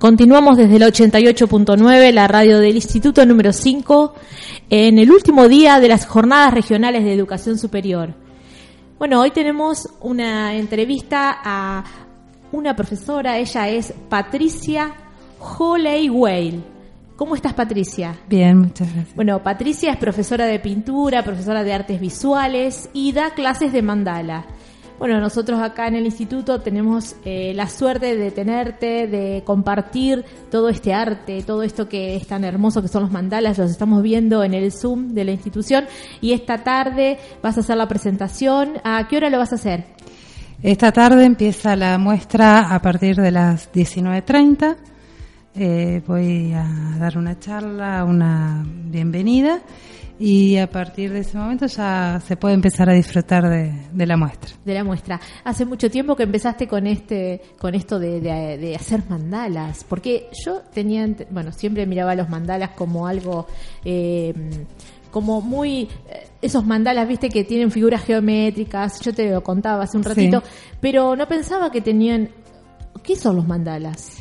Continuamos desde el 88.9, la radio del Instituto número 5, en el último día de las jornadas regionales de educación superior. Bueno, hoy tenemos una entrevista a una profesora, ella es Patricia Holley ¿Cómo estás, Patricia? Bien, muchas gracias. Bueno, Patricia es profesora de pintura, profesora de artes visuales y da clases de mandala. Bueno, nosotros acá en el instituto tenemos eh, la suerte de tenerte, de compartir todo este arte, todo esto que es tan hermoso que son los mandalas, los estamos viendo en el Zoom de la institución y esta tarde vas a hacer la presentación. ¿A qué hora lo vas a hacer? Esta tarde empieza la muestra a partir de las 19.30. Eh, voy a dar una charla, una bienvenida y a partir de ese momento ya se puede empezar a disfrutar de, la muestra. De la muestra. Hace mucho tiempo que empezaste con este, con esto de, hacer mandalas, porque yo tenía, bueno, siempre miraba los mandalas como algo, eh, como muy, eh, esos mandalas, viste, que tienen figuras geométricas, yo te lo contaba hace un ratito, pero no pensaba que tenían, ¿qué son los mandalas?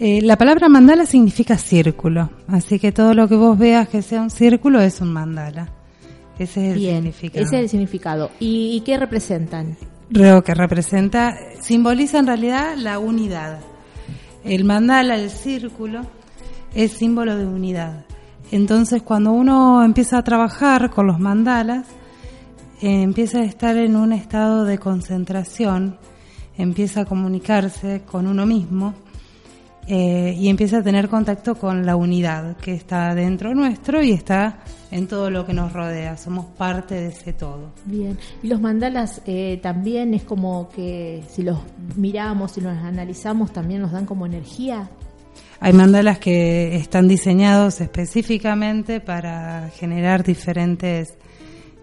Eh, la palabra mandala significa círculo, así que todo lo que vos veas que sea un círculo es un mandala. Ese es el significado. Ese es el significado. ¿Y, qué representan? Lo que representa, simboliza en realidad la unidad. El mandala, el círculo, es símbolo de unidad. Entonces, cuando uno empieza a trabajar con los mandalas, eh, empieza a estar en un estado de concentración, empieza a comunicarse con uno mismo eh, y empieza a tener contacto con la unidad que está dentro nuestro y está en todo lo que nos rodea. Somos parte de ese todo. Bien. Y los mandalas eh, también es como que si los miramos, si los analizamos, también nos dan como energía. Hay mandalas que están diseñados específicamente para generar diferentes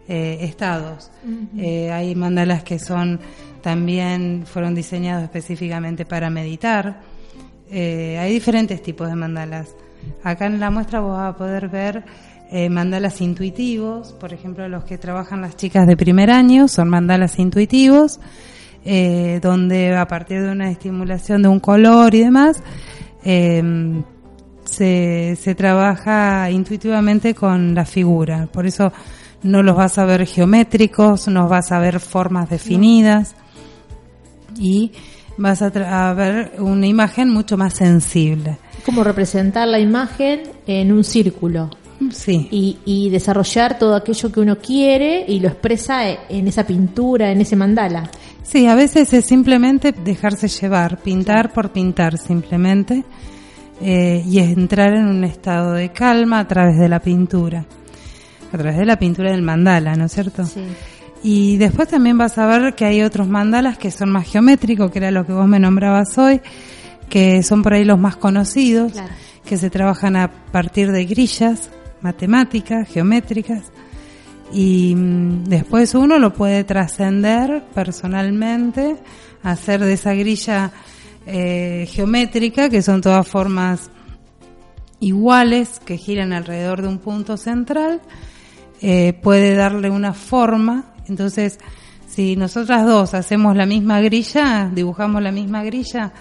eh, estados. hay mandalas que son también fueron diseñados específicamente para meditar eh, hay diferentes tipos de mandalas. Acá en la muestra vos vas a poder ver eh, mandalas intuitivos, por ejemplo, los que trabajan las chicas de primer año son mandalas intuitivos, eh, donde a partir de una estimulación de un color y demás, em, se, se trabaja intuitivamente con la figura. Por eso no los vas a ver geométricos, no vas a ver formas definidas. Y vas a, ver una imagen mucho más sensible. Como representar la imagen en un círculo. Sí. Y, y, desarrollar todo aquello que uno quiere y lo expresa en esa pintura, en ese mandala. Sí, a veces es simplemente dejarse llevar, pintar por pintar simplemente, eh, y entrar en un estado de calma a través de la pintura, a través de la pintura del mandala, ¿no es cierto? Sí. Y después también vas a ver que hay otros mandalas que son más geométricos, que era lo que vos me nombrabas hoy, que son por ahí los más conocidos, que se trabajan a partir de grillas matemáticas, geométricas. Y mm, después uno lo puede trascender personalmente, hacer de esa grilla eh, geométrica, que son todas formas iguales, que giran alrededor de un punto central, eh, puede darle una forma entonces, si nosotras dos hacemos la misma grilla, dibujamos la misma grilla,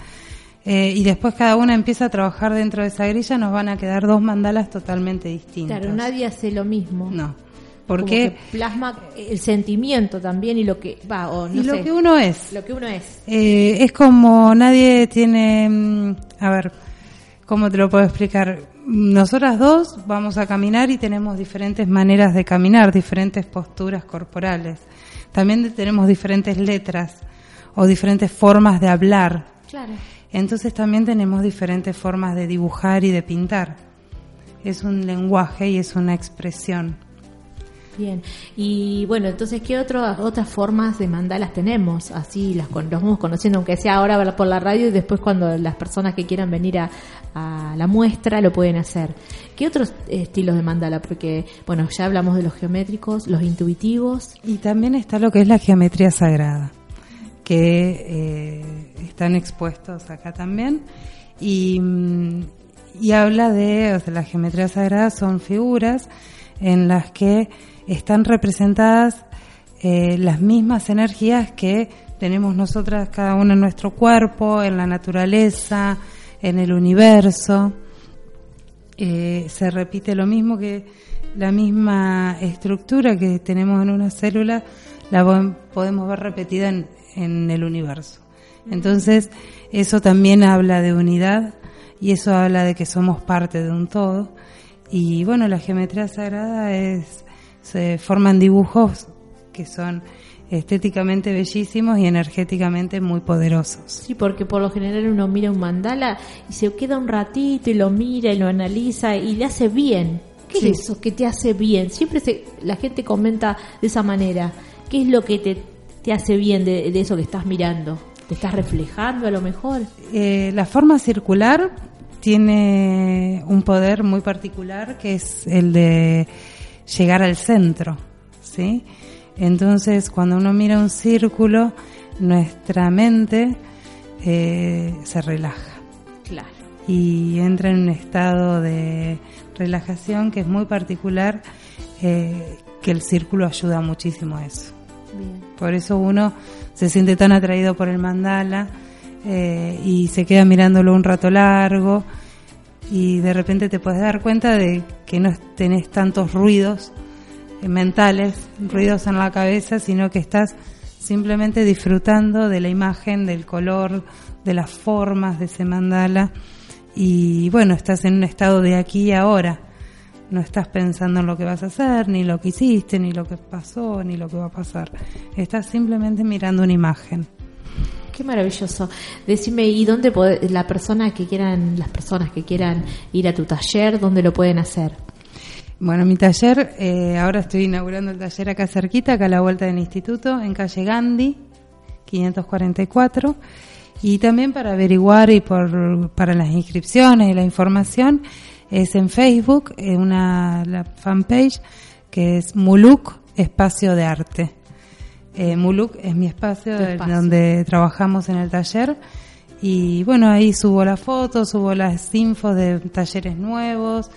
eh, y después cada una empieza a trabajar dentro de esa grilla, nos van a quedar dos mandalas totalmente distintas. Claro, nadie hace lo mismo. No. Porque plasma el sentimiento también y lo que va o no y lo que uno es. Lo que uno es. Eh, es como nadie tiene, mm, a ver, ¿cómo te lo puedo explicar? Nosotras dos vamos a caminar y tenemos diferentes maneras de caminar, diferentes posturas corporales. También tenemos diferentes letras o diferentes formas de hablar. Claro. Entonces también tenemos diferentes formas de dibujar y de pintar. Es un lenguaje y es una expresión. Bien, y bueno, entonces, ¿qué otras otras formas de mandalas tenemos? Así las los vamos conociendo, aunque sea ahora por la radio y después cuando las personas que quieran venir a, la muestra lo pueden hacer. ¿Qué otros estilos de mandala? Porque, bueno, ya hablamos de los geométricos, los intuitivos. Y también está lo que es la geometría sagrada, que eh, están expuestos acá también. Y, y habla de, o sea, la geometría sagrada son figuras en las que están representadas eh, las mismas energías que tenemos nosotras cada uno en nuestro cuerpo, en la naturaleza, en el universo. Eh, se repite lo mismo que la misma estructura que tenemos en una célula, la podemos ver repetida en, en el universo. Entonces, eso también habla de unidad y eso habla de que somos parte de un todo. Y bueno, la geometría sagrada es, se forman dibujos que son estéticamente bellísimos y energéticamente muy poderosos. Sí, porque por lo general uno mira un mandala y se queda un ratito y lo mira y lo analiza y le hace bien. ¿Qué es eso que te hace bien? Siempre la gente comenta de esa manera. ¿Qué es lo que te, te hace bien de, eso que estás mirando? ¿Te estás reflejando a lo mejor? Eh, la forma circular tiene un poder muy particular que es el de llegar al centro, ¿sí? Entonces, cuando uno mira un círculo, nuestra mente eh, se relaja. Claro. Y entra en un estado de relajación que es muy particular, eh, que el círculo ayuda muchísimo a eso. Por eso uno se siente tan atraído por el mandala eh, y se queda mirándolo un rato largo y de repente te puedes dar cuenta de que no tenés tantos ruidos mentales, ruidos en la cabeza, sino que estás simplemente disfrutando de la imagen, del color, de las formas de ese mandala y bueno, estás en un estado de aquí y ahora. No estás pensando en lo que vas a hacer, ni lo que hiciste, ni lo que pasó, ni lo que va a pasar. Estás simplemente mirando una imagen. Qué maravilloso. Decime, ¿y dónde la persona que quieran, las personas que quieran ir a tu taller, dónde lo pueden hacer? Bueno, mi taller, eh, ahora estoy inaugurando el taller acá cerquita, acá a la vuelta del instituto, en calle Gandhi, 544. Y también para averiguar y por, para las inscripciones y la información es en Facebook, en una la fanpage que es Muluk Espacio de Arte. Eh, Muluk es mi espacio, donde trabajamos en el taller y bueno, ahí subo las fotos, subo las infos de talleres nuevos,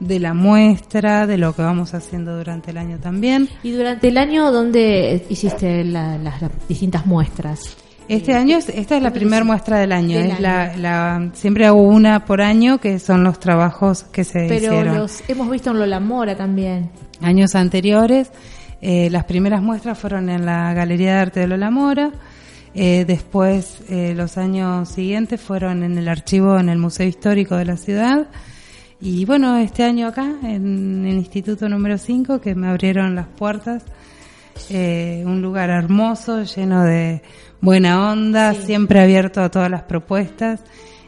de la muestra, de lo que vamos haciendo durante el año también. ¿Y durante el año dónde hiciste las distintas muestras? Este año, esta es la primera muestra del año. es La, siempre hago una por año, que son los trabajos que se hicieron. Pero los hemos visto en Lola Mora también. Años anteriores, eh, las primeras muestras fueron en la Galería de Arte de Lola Mora. Eh, después, eh, los años siguientes fueron en el archivo en el Museo Histórico de la ciudad. Y bueno, este año acá, en el Instituto número 5, que me abrieron las puertas, un lugar hermoso, lleno de buena onda, siempre abierto a todas las propuestas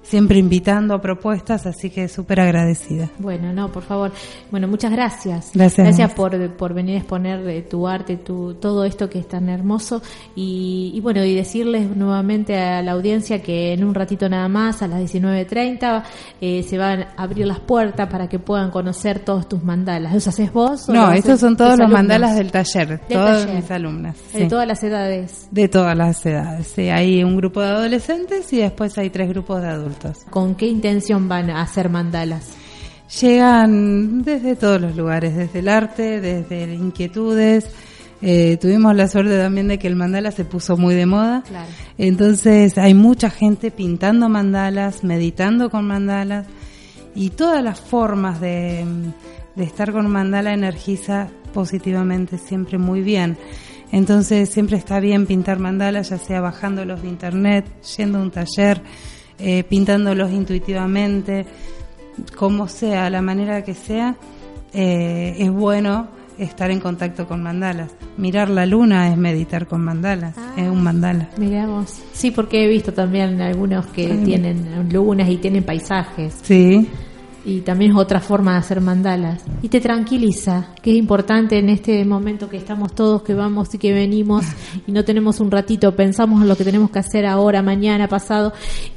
siempre invitando a propuestas, así que súper agradecida. Bueno, no, por favor. Bueno, muchas gracias. Gracias. Gracias por, por venir a exponer de tu arte, tu, todo esto que es tan hermoso. Y, bueno, y decirles nuevamente a la audiencia que en un ratito nada más, a las 19.30, eh, se van a abrir las puertas para que puedan conocer todos tus mandalas. ¿Los haces vos? no, estos son todos los mandalas del taller, todas mis alumnas. De todas las edades. De todas las edades, sí. Hay un grupo de adolescentes y después hay tres grupos de adultos. ¿Con qué intención van a hacer mandalas? Llegan desde todos los lugares, desde el arte, desde inquietudes. Eh, tuvimos la suerte también de que el mandala se puso muy de moda. Entonces hay mucha gente pintando mandalas, meditando con mandalas y todas las formas de, de estar con mandala energiza positivamente siempre muy bien. Entonces siempre está bien pintar mandalas, ya sea bajándolos de internet, yendo a un taller, eh, pintándolos intuitivamente, como sea, la manera que sea, eh, es bueno estar en contacto con mandalas. Mirar la luna es meditar con mandalas, ah, es un mandala. Miramos. Sí, porque he visto también algunos que tienen lunas y tienen paisajes. Sí. Y también es otra forma de hacer mandalas. Y te tranquiliza, que es importante en este momento que estamos todos, que vamos y que venimos y no tenemos un ratito, pensamos en lo que tenemos que hacer ahora, mañana, pasado.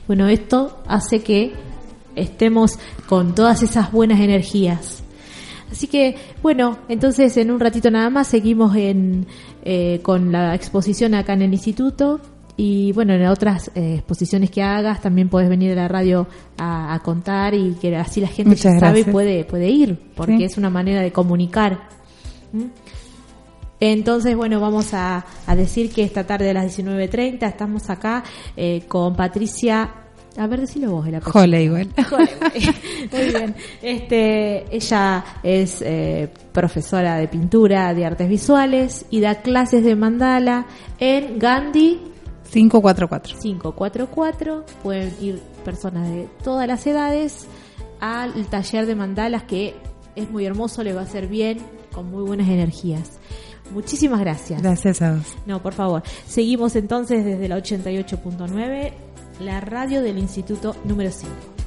Bueno, esto hace que estemos con todas esas buenas energías. Así que, bueno, entonces en un ratito nada más seguimos en, eh, con la exposición acá en el instituto y bueno, en otras eh, exposiciones que hagas también puedes venir a la radio a, contar y que así la gente ya sabe y puede, puede ir, porque es una manera de comunicar. ¿Mm? Entonces, bueno, vamos a, decir que esta tarde a las 19.30 estamos acá eh, con Patricia A ver, decilo vos, el apellido. Hollywood. Muy bien. Este, ella es eh, profesora de pintura, de artes visuales y da clases de mandala en Gandhi 544. 544. Pueden ir personas de todas las edades al taller de mandalas que es muy hermoso, le va a hacer bien, con muy buenas energías. Muchísimas gracias. Gracias a vos. No, por favor. Seguimos entonces desde la 88.9 la radio del Instituto número 5.